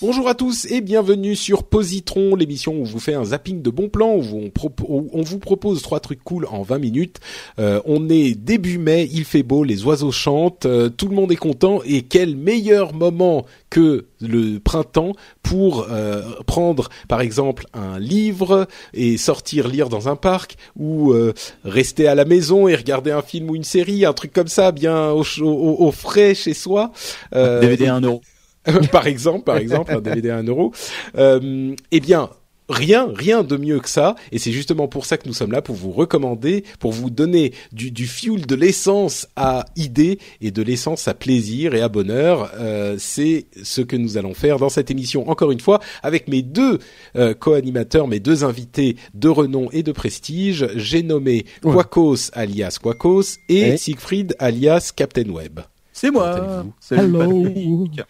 Bonjour à tous et bienvenue sur Positron, l'émission où on vous fait un zapping de bons plans, où on, propo- où on vous propose trois trucs cool en 20 minutes. Euh, on est début mai, il fait beau, les oiseaux chantent, euh, tout le monde est content et quel meilleur moment que le printemps pour euh, prendre par exemple un livre et sortir lire dans un parc ou euh, rester à la maison et regarder un film ou une série, un truc comme ça bien au, au, au frais chez soi. Euh, DVD à 1 euro. par exemple, par exemple, un DVD à 1 euro. Euh, eh bien, rien, rien de mieux que ça. Et c'est justement pour ça que nous sommes là, pour vous recommander, pour vous donner du, du fuel, de l'essence à idées et de l'essence à plaisir et à bonheur. Euh, c'est ce que nous allons faire dans cette émission, encore une fois, avec mes deux euh, co-animateurs, mes deux invités de renom et de prestige. J'ai nommé. Quacos alias Quacos et Ouais. Siegfried alias Captain Web. C'est Comment moi. Hello. Patrick.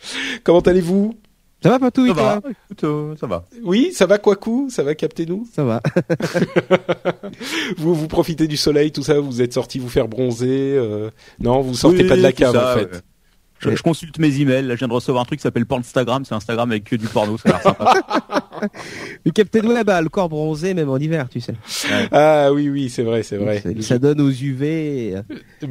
Comment allez-vous? Ça va, Patou, Ça va. Écoute, euh, ça va. Oui, ça va Quacou Ça va capter nous Ça va. Vous vous profitez du soleil, tout ça? Vous êtes sorti vous faire bronzer euh, Non, vous sortez Oui, pas de la cave ça, en fait. Je, je consulte mes emails. Là, je viens de recevoir un truc qui s'appelle Pornstagram. C'est Instagram avec que du porno. Ça a l'air sympa. Le Captain Web a le corps bronzé, même en hiver, tu sais. Ah oui, oui, c'est vrai, c'est vrai. Ça donne aux UV.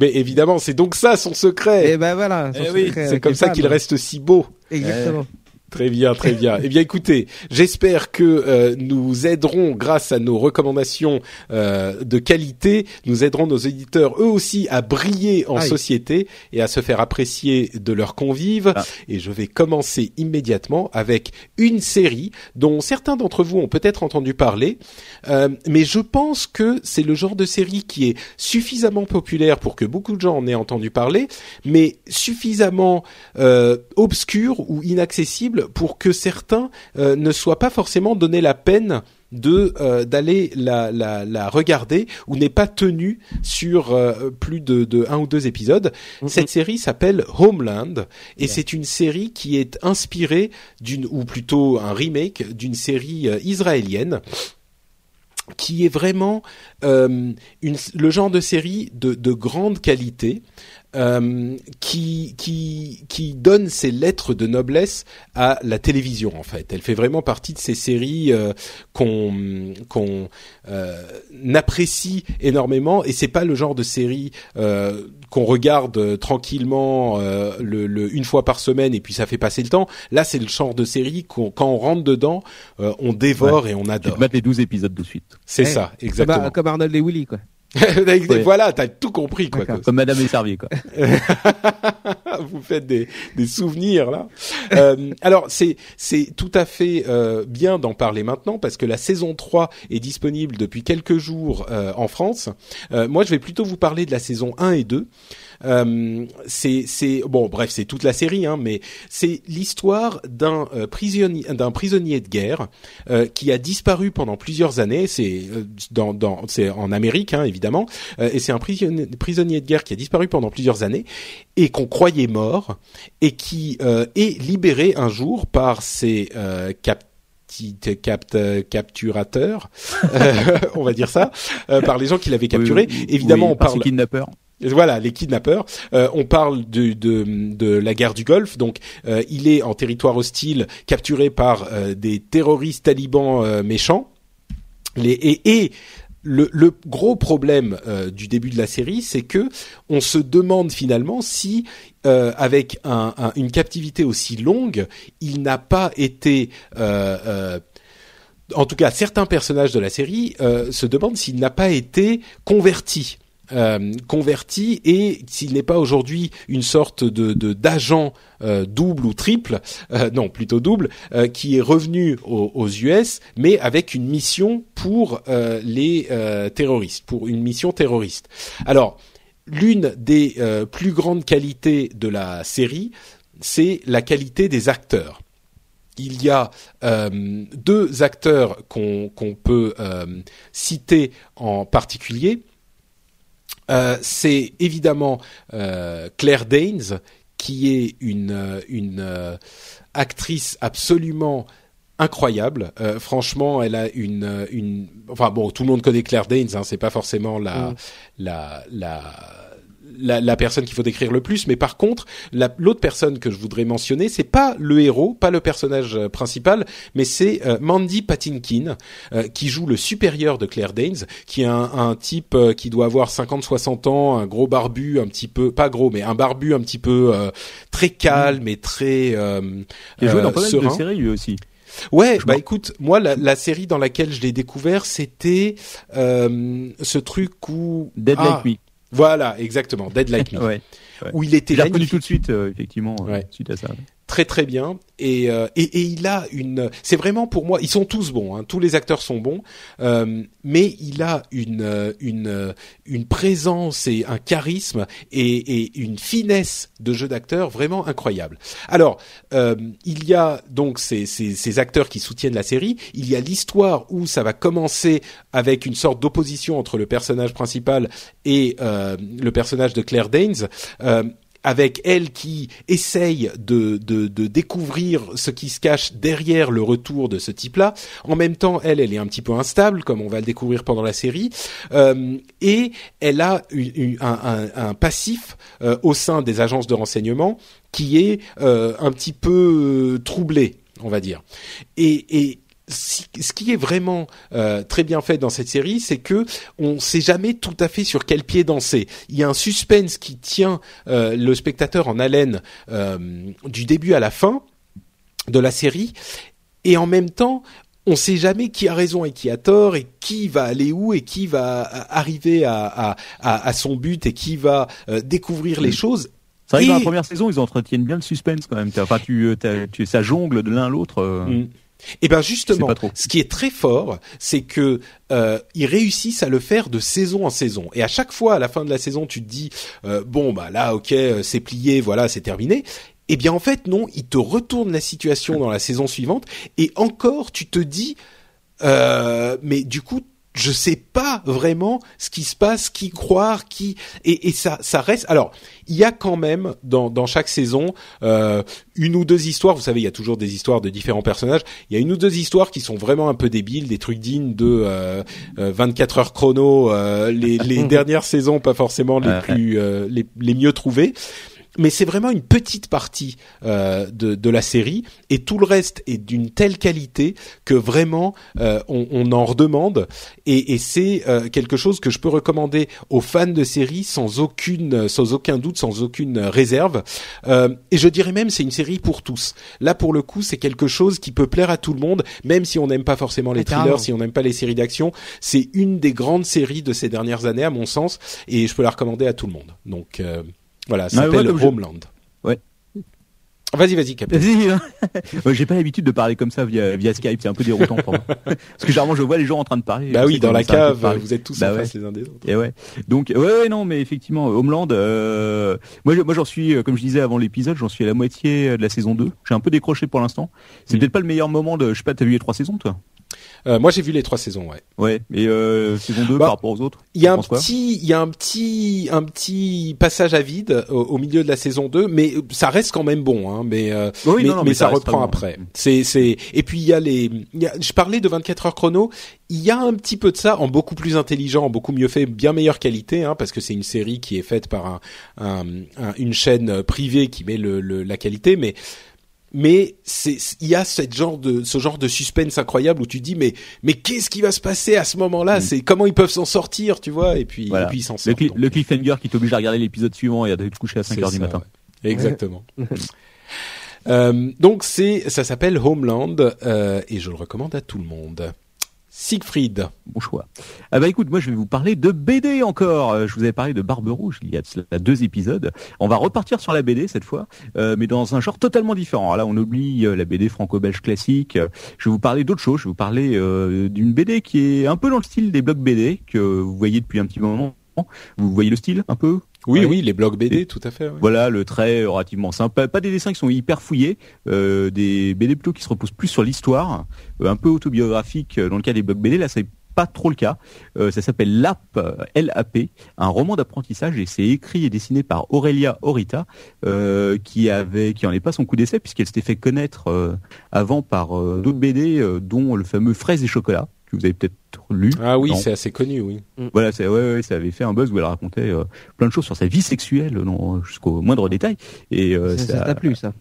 Mais évidemment, c'est donc ça son secret. Et ben voilà. Eh son oui, secret c'est comme ça qu'il reste si beau. Exactement. Très bien, très bien. eh bien, écoutez, j'espère que euh, nous aiderons, grâce à nos recommandations euh, de qualité, nous aiderons nos éditeurs eux aussi à briller en Aïe. société et à se faire apprécier de leurs convives. Ah. Et je vais commencer immédiatement avec une série dont certains d'entre vous ont peut-être entendu parler, euh, mais je pense que c'est le genre de série qui est suffisamment populaire pour que beaucoup de gens en aient entendu parler, mais suffisamment euh, obscur ou inaccessible pour que certains euh, ne soient pas forcément donné la peine de euh, d'aller la, la, la regarder ou n'est pas tenu sur euh, plus de, de un ou deux épisodes. Cette série s'appelle Homeland et c'est une série qui est inspirée d'une ou plutôt un remake d'une série israélienne qui est vraiment une, le genre de série de, de grande qualité euh, qui, qui, qui donne ses lettres de noblesse à la télévision en fait. Elle fait vraiment partie de ces séries euh, qu'on qu'on euh, apprécie énormément et c'est pas le genre de série euh, qu'on regarde tranquillement euh, le, le- une fois par semaine et puis ça fait passer le temps. Là, c'est le genre de série qu'on quand on rentre dedans, euh, on dévore et on Tu adore. te mates les 12 épisodes de suite. C'est Eh, ça, exactement. comme Arnold et Willy, quoi. Voilà, t'as tout compris quoi. Comme Madame est servie, quoi. vous faites des, des souvenirs là. Euh, alors c'est c'est tout à fait euh, bien d'en parler maintenant parce que la saison 3 est disponible depuis quelques jours euh, en France. Moi je vais plutôt vous parler de la saison 1 et 2. Euh, c'est c'est bon bref c'est toute la série hein, mais c'est l'histoire d'un euh, prisonnier d'un prisonnier de guerre euh, qui a disparu pendant plusieurs années c'est euh, dans dans c'est en Amérique hein, évidemment euh, et c'est un prisonnier prisonnier de guerre qui a disparu pendant plusieurs années et qu'on croyait mort et qui euh, est libéré un jour par ses euh, cap capt, capturateurs, euh, on va dire ça, euh, par les gens qui l'avaient capturé. Oui, oui, Évidemment, oui, on par parle. ces kidnappeurs. Voilà, les kidnappeurs. Euh, on parle de, de, la guerre du Golfe. Donc, euh, il est en territoire hostile, capturé par euh, des terroristes talibans euh, méchants. Et, le, gros problème euh, du début de la série, c'est que on se demande finalement si, euh, avec un, un- une captivité aussi longue, il n'a pas été euh, euh, en tout cas certains personnages de la série euh, se demandent s'il n'a pas été converti. Euh, converti et s'il n'est pas aujourd'hui une sorte de d'agent euh, double ou triple, euh, non plutôt double, qui est revenu aux, US, mais avec une mission pour les terroristes, pour une mission terroriste. Alors l'une des plus grandes qualités de la série, c'est la qualité des acteurs. Il y a deux acteurs qu'on peut citer en particulier. Euh, c'est évidemment euh, Claire Danes, qui est une, euh, une euh, actrice absolument incroyable. Euh, franchement, elle a une, une, enfin bon, tout le monde connaît Claire Danes. Hein, c'est pas forcément la, Mm. la, la, la, la personne qu'il faut décrire le plus, mais par contre, la- l'autre personne que je voudrais mentionner, c'est pas le héros, pas le personnage euh, principal, mais c'est euh, Mandy Patinkin euh, qui joue le supérieur de Claire Danes, qui est un, un type euh, qui doit avoir 50-60 ans, un gros barbu, un petit peu, pas gros, mais un barbu un petit peu euh, très calme et très euh, Il a joué dans euh, pas mal de serein. séries lui aussi. Ouais, Je bah écoute, moi la, la série dans laquelle je l'ai découvert, c'était euh, ce truc où Dead Ah, Like Me. Voilà, exactement, Dead Like Me, Ouais. où il était J'ai reconnu magnifique. tout de suite, euh, effectivement, euh, Ouais. suite à ça. Très très bien. Et, euh, et et il a une c'est vraiment pour moi ils sont tous bons hein, tous les acteurs sont bons. Euh, mais il a une euh, une euh, une présence et un charisme et, et une finesse de jeu d'acteur vraiment incroyable. Alors euh, il y a donc ces, ces ces acteurs qui soutiennent la série. Il y a l'histoire où ça va commencer avec une sorte d'opposition entre le personnage principal et euh, le personnage de Claire Danes avec elle qui essaye de, de, de découvrir ce qui se cache derrière le retour de ce type-là. En même temps, elle, elle est un petit peu instable, comme on va le découvrir pendant la série, Euh, et elle a un, un- un passif euh, au sein des agences de renseignement qui est euh, un petit peu troublé, on va dire. Et, et ce qui est vraiment euh, très bien fait dans cette série, c'est que on sait jamais tout à fait sur quel pied danser. Il y a un suspense qui tient euh, le spectateur en haleine euh, du début à la fin de la série, et en même temps, on sait jamais qui a raison et qui a tort, et qui va aller où et qui va euh, arriver à, à, à, à son but et qui va euh, découvrir les Mm. choses. C'est vrai que dans la Et- première saison, ils entretiennent bien le suspense quand même. Enfin, tu, euh, tu, ça jongle de l'un à l'autre. Mm. Et ben justement, ce qui est très fort, c'est que euh, ils réussissent à le faire de saison en saison. Et à chaque fois, à la fin de la saison, tu te dis euh, bon bah là, ok, euh, c'est plié, voilà, c'est terminé. Eh bien en fait non, ils te retournent la situation dans la saison suivante et encore tu te dis euh, mais du coup je sais pas vraiment ce qui se passe, qui croire, qui et, et ça ça reste. Alors il y a quand même dans dans chaque saison euh, une ou deux histoires. Vous savez, il y a toujours des histoires de différents personnages. Il y a une ou deux histoires qui sont vraiment un peu débiles, des trucs dignes de euh, euh, 24 heures chrono. euh, les les dernières saisons, pas forcément les plus euh, les les mieux trouvées. Mais c'est vraiment une petite partie euh, de, de la série et tout le reste est d'une telle qualité que vraiment euh, on, on en redemande et, et c'est euh, quelque chose que je peux recommander aux fans de série sans aucune sans aucun doute sans aucune réserve. Euh, et je dirais même c'est une série pour tous. Là pour le coup c'est quelque chose qui peut plaire à tout le monde même si on n'aime pas forcément les Ah, thrillers si on n'aime pas les séries d'action. C'est une des grandes séries de ces dernières années à mon sens et je peux la recommander à tout le monde. Donc euh, voilà ça Ouais, s'appelle ouais, comme je- Homeland Ouais. vas-y vas-y Captain Vas-y, hein. J'ai pas l'habitude de parler comme ça via, via Skype, c'est un peu déroutant pour moi. Parce que généralement je vois les gens en train de parler. bah oui dans la cave vous êtes tous Bah en ouais. face les uns des autres Et ouais. Donc ouais, ouais non mais effectivement Homeland euh, moi je- moi j'en suis euh, comme je disais avant l'épisode, j'en suis à la moitié de la saison 2. J'ai un peu décroché pour l'instant. C'est Mm. peut-être pas le meilleur moment de je sais pas t'as vu les trois saisons toi? Euh, moi j'ai vu les trois saisons ouais Ouais, et euh, saison 2 Bah, par rapport aux autres. Il y a un petit, il y a un petit, un petit passage à vide au, au milieu de la saison 2, mais ça reste quand même bon, hein, mais, euh, Oui, mais, non, non, mais mais ça, reprend bon. après. C'est, c'est, et puis il y a les, il y a- je parlais de 24 heures chrono, il y a un petit peu de ça en beaucoup plus intelligent, en beaucoup mieux fait, bien meilleure qualité, hein, parce que c'est une série qui est faite par un, un- un- une chaîne privée qui met le, le- la qualité, mais mais c'est il y a cette genre de ce genre de suspense incroyable où tu dis mais mais qu'est-ce qui va se passer à ce moment-là? Mm. c'est comment ils peuvent s'en sortir tu vois? Et puis Voilà. et puis ils s'en Le, sortent le cliffhanger qui t'oblige à regarder l'épisode suivant et à te coucher à 5 C'est heures du matin. ouais. exactement Euh, donc c'est ça s'appelle Homeland euh, et je le recommande à tout le monde Siegfried. Bon choix. Ah bah écoute, moi je vais vous parler de BD encore. Euh, Je vous avais paré de Barbe Rouge il y a deux épisodes. On va repartir sur la BD cette fois, euh, mais dans un genre totalement différent. Là, on oublie euh, la BD franco-belge classique. Je vais vous parler d'autre chose. Je vais vous parler d'une BD qui est un peu dans le style des blocs BD que vous voyez depuis un petit moment. Vous voyez le style un peu? Oui, Ouais. oui, les blocs BD, tout à fait. ouais. Voilà, le trait relativement simple. Pas- Pas des dessins qui sont hyper fouillés, euh, des BD plutôt qui se reposent plus sur l'histoire, euh, un peu autobiographique euh, dans le cas des blocs BD. Là, c'est pas trop le cas. Euh, ça s'appelle LAP, L-A-P, un roman d'apprentissage et c'est écrit et dessiné par Aurelia Orita, euh, qui avait, qui en est pas son coup d'essai puisqu'elle s'était fait connaître euh, avant par d'autres BD, euh, dont le fameux Fraises et chocolat que vous avez peut-être lu. Ah oui, c'est assez connu, oui. Voilà, c'est ouais, ouais, ça avait fait un buzz où elle racontait euh, plein de choses sur sa vie sexuelle, non, jusqu'au moindre détail. Et euh, Ça t'a plu, ça?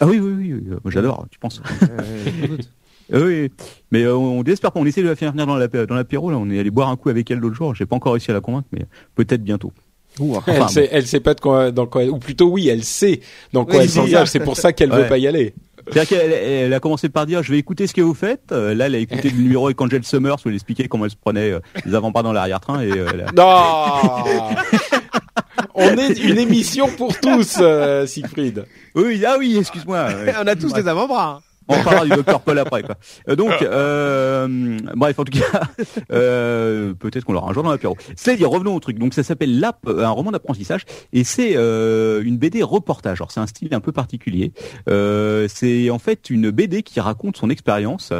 Ah oui, oui, oui, oui, euh, moi j'adore. Tu penses Oui, mais euh, on désespère pas. On essaie de la faire venir dans la dans l'apéro. Là, on est allé boire un coup avec elle l'autre jour. J'ai pas encore réussi à la convaincre, mais peut-être bientôt. Enfin, elle, sait, elle sait pas de quoi, dans quoi, ou plutôt oui, elle sait dans quoi Oui, elle c'est s'engage. C'est pour ça qu'elle Ouais. veut pas y aller. C'est-à-dire qu'elle elle a commencé par dire je vais écouter ce que vous faites. Euh, là, elle a écouté le numéro avec Angel Summers où elle expliquait comment elle se prenait euh, les avant-bras dans l'arrière-train et euh, elle a- Non On est une émission pour tous, euh, Siegfried. Oui, ah oui, excuse-moi. On a tous des avant-bras. On parlera du docteur Paul après. Quoi. Euh, donc, euh, bref, en tout cas, euh, peut-être qu'on l'aura un jour dans l'apéro. C'est-à-dire, revenons au truc. Donc, ça s'appelle Lap, euh, un roman d'apprentissage, et c'est euh, une BD reportage. Alors, c'est un style un peu particulier. Euh, c'est en fait une BD qui raconte son expérience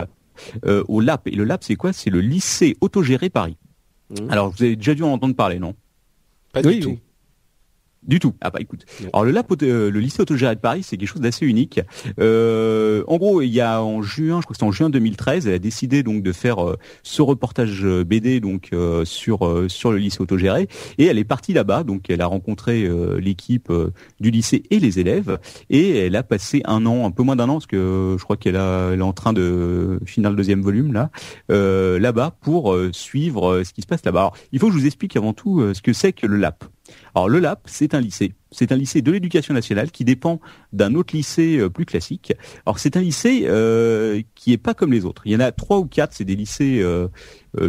euh, au LAP. Et le LAP, c'est quoi? C'est le lycée autogéré Paris. Mhm. Alors, vous avez déjà dû en entendre parler, non? Pas Oui, du tout. oui. Du tout. Ah bah écoute. Alors le euh, le lycée autogéré de Paris, c'est quelque chose d'assez unique. Euh, en gros, il y a en juin, je crois que c'était en juin 2013, elle a décidé donc de faire euh, ce reportage BD donc euh, sur euh, sur le lycée autogéré et elle est partie là-bas. Donc elle a rencontré euh, l'équipe du lycée et les élèves et elle a passé un an, un peu moins d'un an parce que je crois qu'elle a, elle est en train de finir le deuxième volume là euh, là-bas pour suivre ce qui se passe là-bas. Alors, il faut que je vous explique avant tout ce que c'est que le LAP. Alors le LAP, c'est un lycée. C'est un lycée de l'éducation nationale qui dépend d'un autre lycée euh, plus classique. Alors c'est un lycée euh, qui est pas comme les autres. Il y en a trois ou quatre, c'est des lycées euh,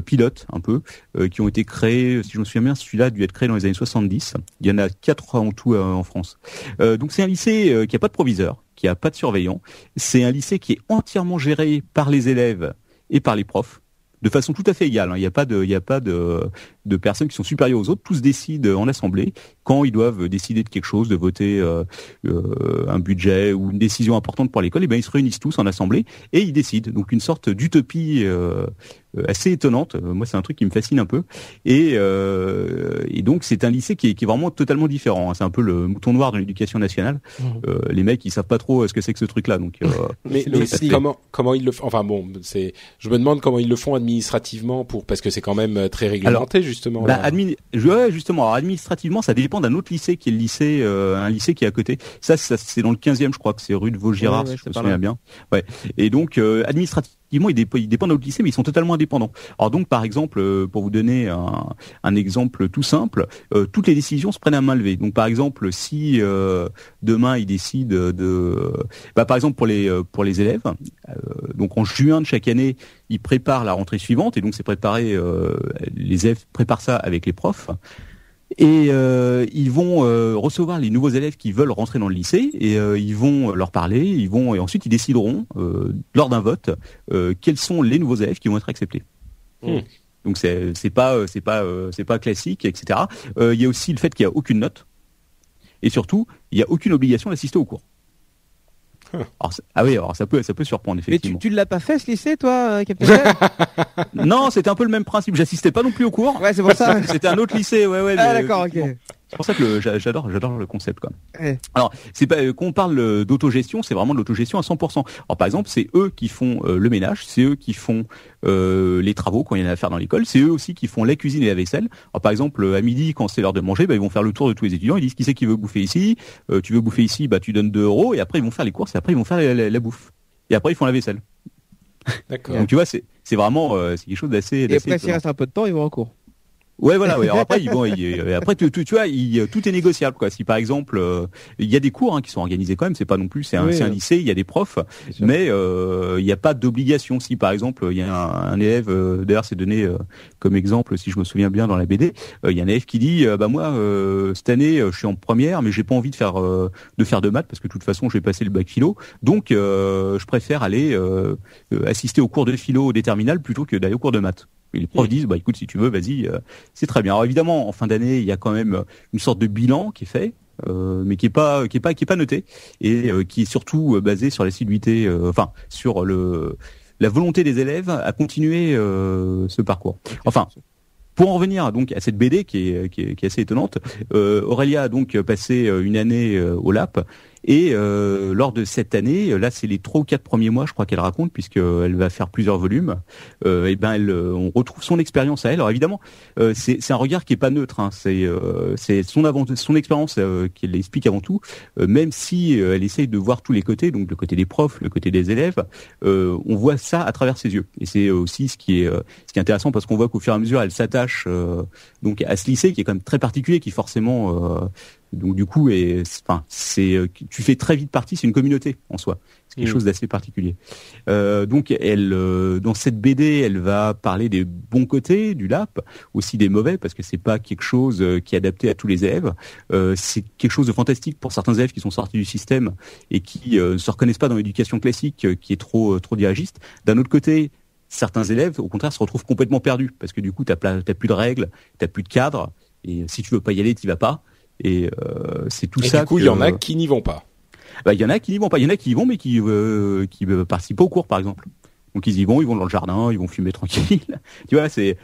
pilotes un peu, qui ont été créés, si je me souviens bien, celui-là a dû être créé dans les années 70. Il y en a quatre en tout en France. Donc c'est un lycée qui a pas de proviseur, qui a pas de surveillant. C'est un lycée qui est entièrement géré par les élèves et par les profs de façon tout à fait égale. hein. Il n'y a pas de, il a pas de, de personnes qui sont supérieures aux autres. Tous décident en assemblée quand ils doivent décider de quelque chose, de voter euh, euh, un budget ou une décision importante pour l'école. Et ben ils se réunissent tous en assemblée et ils décident. Donc une sorte d'utopie euh, assez étonnante. Euh, Moi, c'est un truc qui me fascine un peu. Et, euh, et donc c'est un lycée qui est, qui est vraiment totalement différent. hein. C'est un peu le mouton noir de l'éducation nationale. Euh, les mecs, ils savent pas trop euh, ce que c'est que ce truc-là. Donc euh, Mais, comment comment ils le font Enfin bon, c'est. Je me demande comment ils le font administrativement pour parce que c'est quand même euh, très réglementé justement. Bah, là. admi- je- ouais, justement. Alors, administrativement, ça dépend d'un autre lycée qui est le lycée, euh, un lycée qui est à côté. Ça, ça c'est dans le 15e, je crois que c'est rue de Vaugirard, Ouais, ouais, si je me souviens là. bien. Ouais. Et donc, euh, administrativement, ils, dép- ils dépendent d'un autre lycée, mais ils sont totalement indépendants. Alors donc, par exemple, euh, pour vous donner un, un exemple tout simple, euh, toutes les décisions se prennent à main levée. Donc, par exemple, si euh, demain ils décident de, bah, par exemple pour les euh, pour les élèves, euh, donc en juin de chaque année, ils préparent la rentrée suivante et donc c'est préparé. euh, les élèves préparent ça avec les profs. Et euh, ils vont euh, recevoir les nouveaux élèves qui veulent rentrer dans le lycée et euh, ils vont leur parler, ils vont et ensuite ils décideront euh, lors d'un vote euh, quels sont les nouveaux élèves qui vont être acceptés. Hmm. Donc c'est c'est pas c'est pas c'est pas classique etc. Euh, Il y a aussi le fait qu'il y a aucune note et surtout il y a aucune obligation d'assister au cours. Alors, ah oui alors ça peut ça peut surprendre Mais tu, effectivement. tu ne l'as pas fait ce lycée, toi, euh, Captain Web non c'était un peu le même principe. J'assistais pas non plus au cours. Ouais, c'est pour ça. C'était un autre lycée ouais ouais. Ah d'accord, ok. C'est pour ça que j'adore, j'adore le concept quoi. Ouais. Alors, c'est pas euh, quand on parle euh, d'autogestion, c'est vraiment de l'autogestion à 100%. Alors par exemple, c'est eux qui font euh, le ménage, c'est eux qui font euh, les travaux quand il y en a à faire dans l'école, c'est eux aussi qui font la cuisine et la vaisselle. Alors par exemple, à midi quand c'est l'heure de manger, bah, ils vont faire le tour de tous les étudiants, ils disent qui c'est qui veut bouffer ici, Euh, tu veux bouffer ici, bah tu donnes 2 euros et après ils vont faire les courses et après ils vont faire la, la- la bouffe. Et après ils font la vaisselle. D'accord. Donc tu vois, c'est c'est vraiment euh, c'est quelque chose d'assez Et après, s'il reste un peu de temps, ils vont en cours. Ouais, voilà. Ouais. Alors après, ils vont, ils- après, tu, tu, tu vois, il- tout est négociable, quoi. Si par exemple, euh, il y a des cours hein, qui sont organisés quand même, c'est pas non plus, c'est un, Oui, c'est un oui. lycée, il y a des profs, mais euh, il n'y a pas d'obligation. Si par exemple, il y a un, un élève, euh, d'ailleurs, c'est donné euh, comme exemple, si je me souviens bien dans la BD, euh, il y a un élève qui dit, euh, bah moi, euh, cette année, euh, je suis en première, mais j'ai pas envie de faire euh, de faire de maths parce que de toute façon, je vais passer le bac philo, donc euh, je préfère aller euh, euh, assister au cours de philo des terminales plutôt que d'aller au cours de maths. Et les profs disent, bah écoute, si tu veux, vas-y, euh, c'est très bien. Alors évidemment, en fin d'année, il y a quand même une sorte de bilan qui est fait, euh, mais qui est pas, qui est pas, qui est pas noté et euh, qui est surtout euh, basé sur l'assiduité, euh, enfin sur le la volonté des élèves à continuer euh, ce parcours. Enfin. Pour en revenir donc à cette BD qui est, qui est, qui est assez étonnante, euh, Aurélia a donc passé euh, une année euh, au LAP et euh, lors de cette année, là c'est les trois ou quatre premiers mois, je crois qu'elle raconte, puisqu'elle va faire plusieurs volumes. Euh, ben, elle, euh, on retrouve son expérience à elle. Alors évidemment, euh, c'est un regard qui est pas neutre. Hein. C'est euh, son son expérience euh, qu'elle explique avant tout. Euh, même si euh, elle essaye de voir tous les côtés, donc le côté des profs, le côté des élèves, euh, on voit ça à travers ses yeux. Et c'est aussi ce qui est euh, ce qui est intéressant parce qu'on voit qu'au fur et à mesure, elle s'attache euh, donc à ce lycée qui est quand même très particulier, qui forcément euh, donc du coup, et enfin, c'est euh, tu fais très vite partie. C'est une communauté en soi. C'est quelque Mm. chose d'assez particulier. Euh, donc, elle, euh, dans cette BD, elle va parler des bons côtés du LAP, aussi des mauvais, parce que c'est pas quelque chose euh, qui est adapté à tous les élèves. Euh, c'est quelque chose de fantastique pour certains élèves qui sont sortis du système et qui euh, ne se reconnaissent pas dans l'éducation classique, qui est trop trop dirigiste. D'un autre côté, certains élèves, au contraire, se retrouvent complètement perdus parce que du coup, t'as t'as plus de règles, t'as plus de cadre, et si tu veux pas y aller, t'y vas pas. Et euh, c'est tout Et ça. du coup, il que- y en a qui n'y vont pas. bah, il y en a qui n'y vont pas. Il y en a qui y vont, mais qui euh, qui euh, participent pas au cours, par exemple. Donc ils y vont, ils vont dans le jardin, ils vont fumer tranquille. tu vois, c'est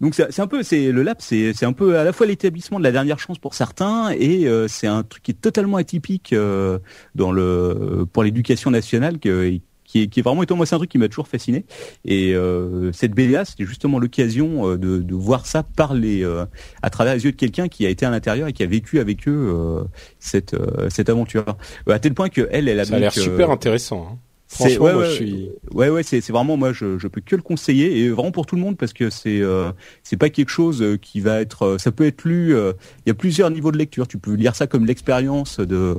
donc c'est un peu c'est le lab, c'est c'est un peu à la fois l'établissement de la dernière chance pour certains et euh, c'est un truc qui est totalement atypique euh, dans le pour l'éducation nationale que qui est, qui est vraiment étonnant. Moi, c'est un truc qui m'a toujours fasciné. Et euh, cette BDA, c'était justement l'occasion euh, de, de voir ça par les, euh, à travers les yeux de quelqu'un qui a été à l'intérieur et qui a vécu avec eux euh, cette, euh, cette aventure. Euh, à tel point que elle, elle a Ça a l'air super intéressant. hein. Franchement, ouais, moi, ouais, je suis. Ouais, ouais, c'est c'est vraiment moi, je, je peux que le conseiller et vraiment pour tout le monde parce que c'est euh, c'est pas quelque chose euh, qui va être, euh, ça peut être lu. euh, Il y a plusieurs niveaux de lecture. Tu peux lire ça comme l'expérience de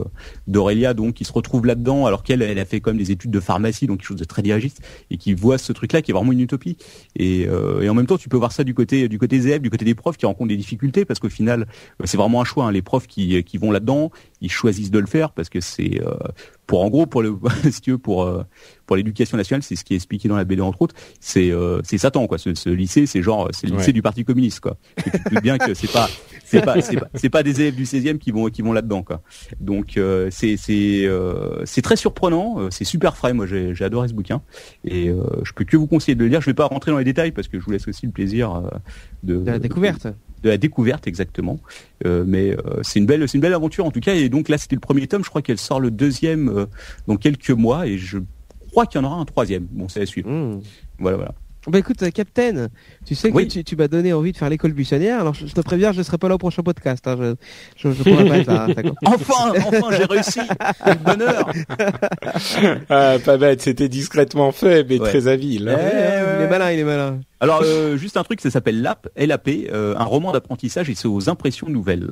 d'Aurélia, donc qui se retrouve là-dedans, alors qu'elle, elle a fait même des études de pharmacie, donc quelque chose de très dirigiste et qui voit ce truc-là qui est vraiment une utopie. Et, euh, et en même temps, tu peux voir ça du côté du côté des élèves, du côté des profs qui rencontrent des difficultés parce qu'au final, c'est vraiment un choix. hein. Les profs qui qui vont là-dedans, ils choisissent de le faire parce que c'est euh, pour en gros pour le si tu veux pour euh, pour l'éducation nationale, c'est ce qui est expliqué dans la BD entre autres, c'est euh, c'est Satan quoi. Ce, ce lycée, c'est genre c'est le lycée Ouais. du Parti communiste quoi. Et tu te doutes bien que c'est pas c'est pas c'est pas c'est pas des élèves du 16e qui vont qui vont là-dedans quoi. Donc euh, c'est c'est euh, c'est très surprenant, euh, c'est super frais. Moi j'ai j'ai adoré ce bouquin et euh, je peux que vous conseiller de le lire. Je vais pas rentrer dans les détails parce que je vous laisse aussi le plaisir de, De la découverte. de la découverte exactement. Euh, mais euh, c'est une belle, c'est une belle aventure en tout cas. Et donc là, c'était le premier tome. Je crois qu'elle sort le deuxième euh, dans quelques mois, et je crois qu'il y en aura un troisième. Bon, c'est à suivre. Mmh. Voilà, voilà. Bah écoute, euh, Captain, tu sais que Oui. tu, tu m'as donné envie de faire l'école buissonnière. Alors je, je te préviens, je ne serai pas là au prochain podcast. Hein. Je, je, je pourrais pas être là. hein. Enfin, enfin, j'ai réussi. Bonheur. Ah, pas bête, c'était discrètement fait, mais Ouais. très habile. hein. Ouais, il est malin, il est malin. Alors, euh, juste un truc, ça s'appelle LAP, LAP, euh, un roman d'apprentissage, et c'est aux impressions nouvelles.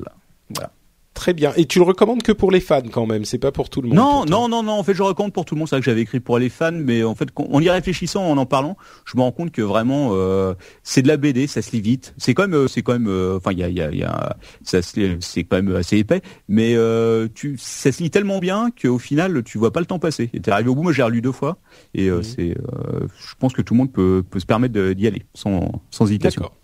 Voilà. Très bien. Et tu le recommandes que pour les fans quand même, c'est pas pour tout le monde. Non, non, non, non. En fait, je recommande pour tout le monde. C'est vrai que j'avais écrit pour les fans, mais en fait, en y réfléchissant, en en parlant, je me rends compte que vraiment, euh, c'est de la BD, ça se lit vite. C'est quand même, euh, c'est quand même, euh, enfin, il y a, il y a, y a, ça c'est quand même assez épais, mais euh, tu, ça se lit tellement bien qu'au final, tu vois pas le temps passer. Et t'es arrivé au bout. Moi, j'ai relu deux fois, et euh, c'est, euh, je pense que tout le monde peut, peut se permettre d'y aller sans, sans hésitation. D'accord.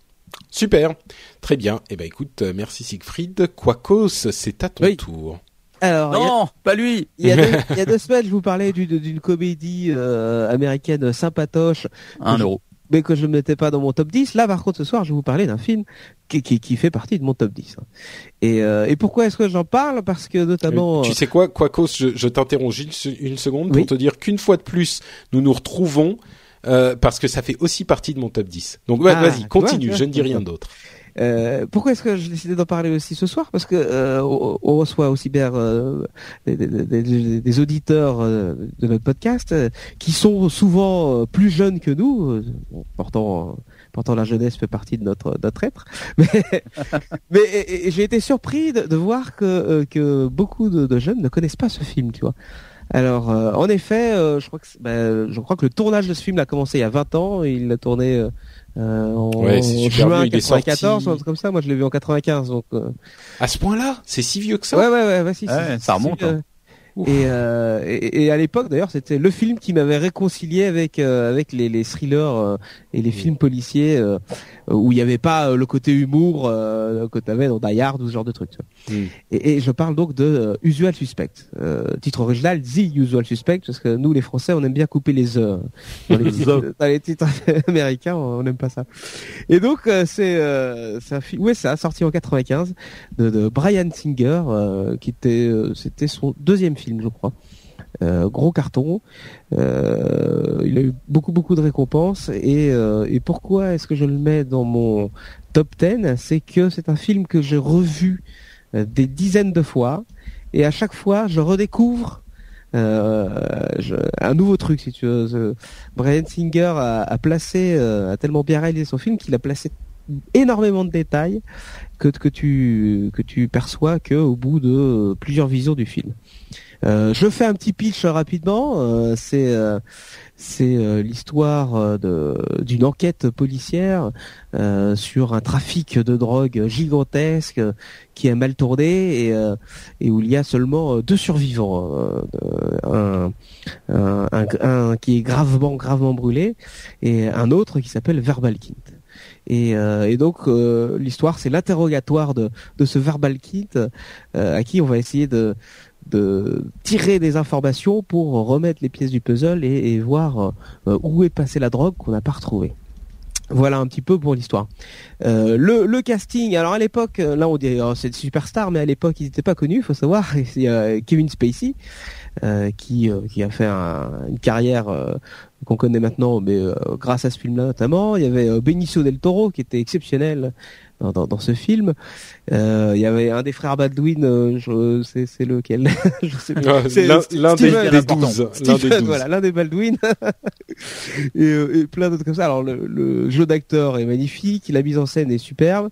Super. Très bien. Eh ben écoute, euh, merci Siegfried. Quacos, c'est à ton Oui. tour. Alors, a- Non, pas lui. il y, a deux, il y a deux semaines, je vous parlais d'une d'une comédie euh, américaine sympatoche, Un Je- euro. mais que je ne mettais pas dans mon top 10. Là, par contre, ce soir, je vais vous parler d'un film qui, qui, qui fait partie de mon top 10. hein. Et, euh, et pourquoi est-ce que j'en parle? Parce que notamment... Tu sais quoi, Quacos, je, je t'interromps une seconde pour Oui. te dire qu'une fois de plus, nous nous retrouvons euh, parce que ça fait aussi partie de mon top 10. Donc ouais, Ah, vas-y, continue, vois, je ne dis rien d'autre. Euh, pourquoi est-ce que j'ai décidé d'en parler aussi ce soir? Parce que euh, on, on reçoit aussi bien euh, des, des- des- des auditeurs euh, de notre podcast euh, qui sont souvent plus jeunes que nous, pourtant Pourtant, la jeunesse fait partie de notre notre être. Mais, mais j'ai été surpris de, de voir que que beaucoup de, de jeunes ne connaissent pas ce film, tu vois. Alors, euh, en effet, euh, je crois que ben, je crois que le tournage de ce film a commencé il y a 20 ans. Et il l'a tourné euh, euh, en Ouais, super juin vieux, il est 94, sorti- ou un truc comme ça. Moi, je l'ai vu en 95, donc. euh, À ce point-là, c'est si vieux que ça. Ouais, ouais, ouais, ouais, si, si, Ouais, si, ça si, remonte, si, hein. Et, euh, et, et à l'époque, d'ailleurs, c'était le film qui m'avait réconcilié avec euh, avec les, les thrillers euh, et les films policiers euh, où il n'y avait pas euh, le côté humour euh, que tu avais dans Die Hard ou ce genre de trucs. tu vois. Mm. Et, et je parle donc de Usual Suspect. Euh, titre original, The Usual Suspect, parce que nous, les Français, on aime bien couper les E dans les titres, dans les titres américains, on n'aime pas ça. Et donc, euh, c'est euh, c'est un film, ouais, ça, sorti en 95 de, de Brian Singer, euh, qui était, euh, c'était son deuxième film, je crois. Euh, gros carton. Euh, il a eu beaucoup beaucoup de récompenses et, euh, et pourquoi est-ce que je le mets dans mon top 10 C'est que c'est un film que j'ai revu euh, des dizaines de fois et à chaque fois je redécouvre euh, un nouveau truc si tu veux. Ce- Brian Singer a, a placé, euh, a tellement bien réalisé son film qu'il a placé énormément de détails que, que tu que tu perçois que au bout de euh, plusieurs visions du film. Euh, je fais un petit pitch rapidement. euh, c'est euh, c'est l'histoire d'une enquête policière euh, sur un trafic de drogue gigantesque qui a mal tourné et, euh, et où il y a seulement deux survivants, euh, un, un, un- qui est gravement gravement brûlé et un autre qui s'appelle Verbalkint. Et, euh, et donc euh, l'histoire c'est l'interrogatoire de, de ce Verbalkint euh, à qui on va essayer de de tirer des informations pour remettre les pièces du puzzle et, et voir euh, où est passée la drogue qu'on n'a pas retrouvée. Voilà un petit peu pour l'histoire. Euh, le, casting, alors à l'époque, euh, là on dit oh, c'est des superstars, mais à l'époque ils n'étaient pas connus, il faut savoir. Et C'est euh, Kevin Spacey euh, qui qui a fait un- une carrière qu'on connaît maintenant, mais grâce à ce film-là notamment. Il y avait Benicio del Toro qui était exceptionnel dans, dans, dans ce film. Euh, il y avait un des frères Baldwin, euh, je, c'est, lequel? L'un des, des douze. Voilà, l'un des Baldwin. et, euh, et plein d'autres comme ça. Alors le, le jeu d'acteur est magnifique, la mise en scène est superbe.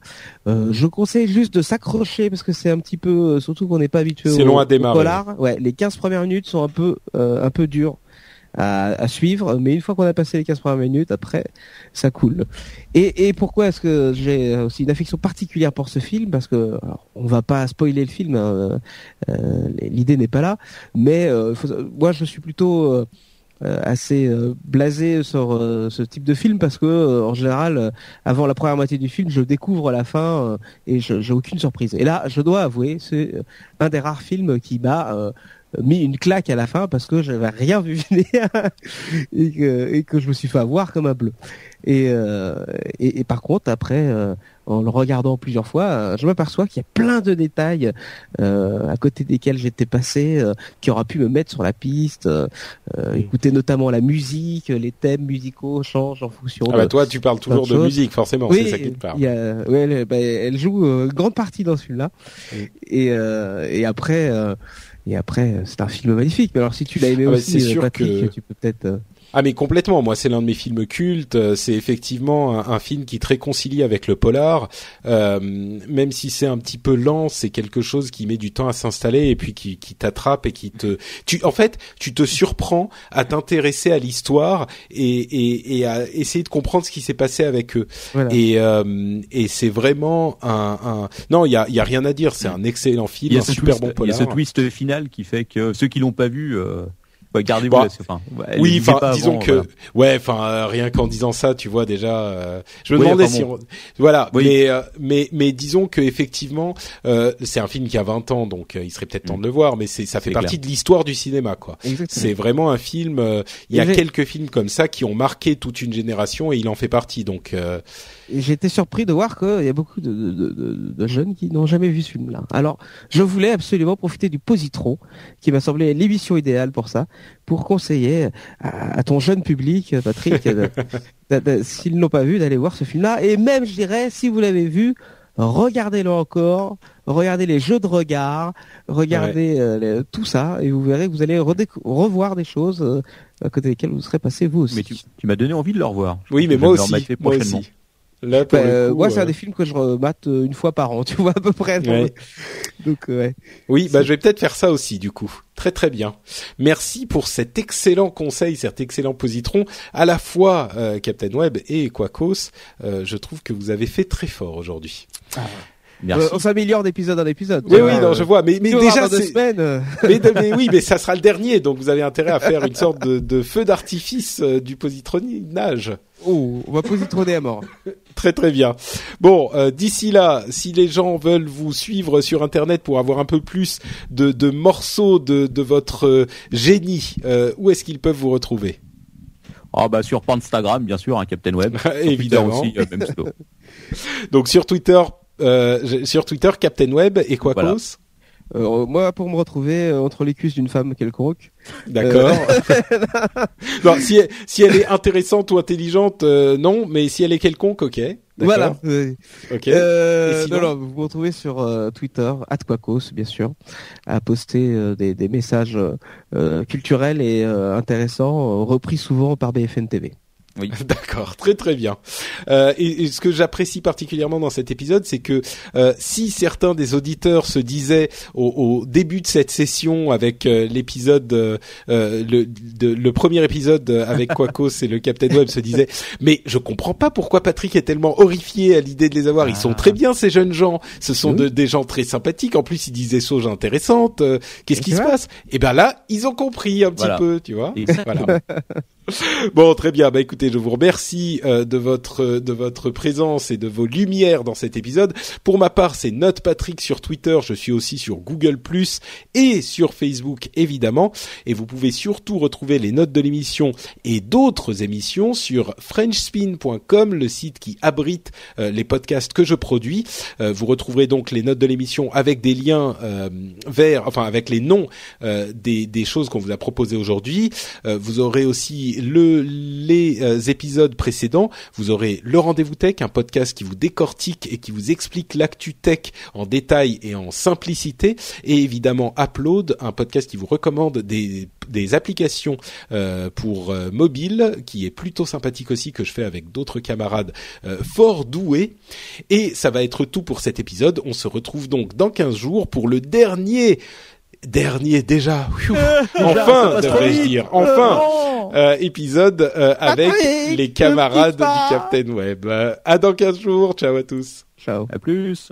Euh, je conseille juste de s'accrocher parce que c'est un petit peu, surtout qu'on n'est pas habitué au, long à au démarrer. polar. Ouais, les 15 premières minutes sont un peu, un peu dures. À, à suivre, mais une fois qu'on a passé les 15 premières minutes, après, ça coule. Et, et pourquoi est-ce que j'ai aussi une affection particulière pour ce film? Parce que alors, on va pas spoiler le film, hein, euh, l'idée n'est pas là, mais euh, moi je suis plutôt euh, euh, assez euh, blasé sur euh, ce type de film parce que euh, en général, euh, avant la première moitié du film, je découvre la fin euh, et j'ai aucune surprise. Et là, je dois avouer, c'est euh, un des rares films qui m'a euh, mis une claque à la fin parce que j'avais rien vu venir et que, et que je me suis fait avoir comme un bleu. Et, euh, et, et par contre, après, euh, en le regardant plusieurs fois, euh, je m'aperçois qu'il y a plein de détails euh, à côté desquels j'étais passé, euh, qui aura pu me mettre sur la piste. euh, euh, écouter notamment la musique, les thèmes musicaux changent en fonction. Ah bah de... toi, tu parles toujours de de musique, forcément, c'est ça qui te parle. y a- ouais, elle, bah, elle joue une grande partie dans ce film-là. Oui. Et, euh, et après, euh, et après, euh, c'est un film magnifique. Mais alors, si tu l'as aimé Ah bah, aussi, euh, sûr Patrick, que- tu peux peut-être. Ah mais complètement. Moi, c'est l'un de mes films cultes. Euh, C'est effectivement un, un film qui te réconcilie avec le polar, Euh, même si c'est un petit peu lent. C'est quelque chose qui met du temps à s'installer et puis qui, qui t'attrape et qui te. Tu, en fait, tu te surprends à t'intéresser à l'histoire et, et, et à essayer de comprendre ce qui s'est passé avec eux. voilà. Et, euh, et c'est vraiment un, un. Non, il y a, il y a rien à dire. C'est un excellent film, Il y a un ce super twist, bon il y a polar. ce twist final qui fait que ceux qui l'ont pas vu, euh, bah, gardez-vous Bah, Enfin, Oui, enfin, disons avant, que, voilà. ouais, enfin, euh, rien qu'en disant ça, tu vois déjà. euh, je me Oui, demandais si, on- voilà, Oui. mais euh, mais mais disons que effectivement, euh, c'est un film qui a 20 ans, donc euh, il serait peut-être temps Mm. de le voir, mais c'est ça fait partie de l'histoire du cinéma, quoi. C'est vraiment un film. euh, Il y a quelques films comme ça qui ont marqué toute une génération et il en fait partie. Donc, euh, été surpris de voir qu'il y a beaucoup de, de, de, de jeunes qui n'ont jamais vu ce film-là. Alors, je voulais absolument profiter du positron, qui m'a semblé l'émission idéale pour ça, pour conseiller à, à ton jeune public, Patrick, s'ils n'ont pas vu, d'aller voir ce film-là. Et même, je dirais, si vous l'avez vu, regardez-le encore, regardez les jeux de regard, regardez euh, les- tout ça, et vous verrez que vous allez revoir des choses euh, à côté desquelles vous serez passé vous aussi. Mais tu, tu m'as donné envie de le revoir. Je oui, mais moi aussi. Là, pour Bah, le euh, coup, moi, c'est euh, un des films que je remate euh, une fois par an, tu vois à peu près. donc- Ouais. Donc euh, ouais. Oui, bah je vais peut-être faire ça aussi du coup. Très très bien. Merci pour cet excellent conseil, cet excellent positron. À la fois euh, Captain Web et Quacos, euh, je trouve que vous avez fait très fort aujourd'hui. Merci. Euh, on s'améliore d'épisode en épisode. Oui, oui, vois, non, euh, je vois. Mais, mais déjà, euh, mais, mais oui, mais ça sera le dernier, donc vous avez intérêt à faire une sorte de, de feu d'artifice euh, du positronage. oh, on va positronner à mort. Très très bien. Bon, euh, d'ici là, si les gens veulent vous suivre sur Internet pour avoir un peu plus de, de morceaux de, de votre euh, génie, euh, où est-ce qu'ils peuvent vous retrouver? Ah bah sur Instagram bien sûr, un Captain Web. Évidemment. aussi, euh, même. Donc sur Twitter, euh, sur Twitter, Captain Web et Quacos. Voilà. Euh, moi, pour me retrouver euh, entre les cuisses d'une femme quelconque. D'accord. non, si elle, si elle est intéressante ou intelligente, euh, non, mais si elle est quelconque, ok. Voilà. Euh, Ok. euh, Et sinon non, non, vous me retrouvez sur euh, Twitter, @quacos, bien sûr, à poster euh, des, des messages euh, euh, culturels et euh, intéressants, euh, repris souvent par BFN TV. D'accord, très très bien. Euh, et, et ce que j'apprécie particulièrement dans cet épisode, c'est que euh, si certains des auditeurs se disaient au, au début de cette session avec euh, l'épisode, euh, euh, le, de- le premier épisode avec Quacos et le Captain Web se disaient, mais je comprends pas pourquoi Patrick est tellement horrifié à l'idée de les avoir. Ils sont très bien ces jeunes gens. Ce sont de- des gens très sympathiques. En plus, ils disent des choses intéressantes. Euh, Qu'est-ce qui se passe? Et ben là, ils ont compris un petit Voilà. peu, tu vois. Voilà. Bon, très bien. Bah écoutez, je vous remercie euh, de votre de votre présence et de vos lumières dans cet épisode. Pour ma part, c'est Note Patrick sur Twitter. Je suis aussi sur Google et sur Facebook évidemment. Et vous pouvez surtout retrouver les notes de l'émission et d'autres émissions sur FrenchSpin.com, le site qui abrite euh, les podcasts que je produis. Euh, vous retrouverez donc les notes de l'émission avec des liens euh, vers, enfin avec les noms euh, des, des choses qu'on vous a proposées aujourd'hui. Vous aurez aussi le, les euh, épisodes précédents. Vous aurez le rendez-vous tech, un podcast qui vous décortique et qui vous explique l'actu tech en détail et en simplicité. Et évidemment Upload, un podcast qui vous recommande des, applications euh, pour euh, mobile, qui est plutôt sympathique aussi que je fais avec d'autres camarades fort doués. Et ça va être tout pour cet épisode. On se retrouve donc dans 15 jours pour le dernier dernier déjà, Pfiou. enfin devrais-je dire, enfin non euh, épisode euh, avec Patrick, les camarades du Captain Web. Euh, à dans 15 jours, ciao à tous. Ciao. À plus.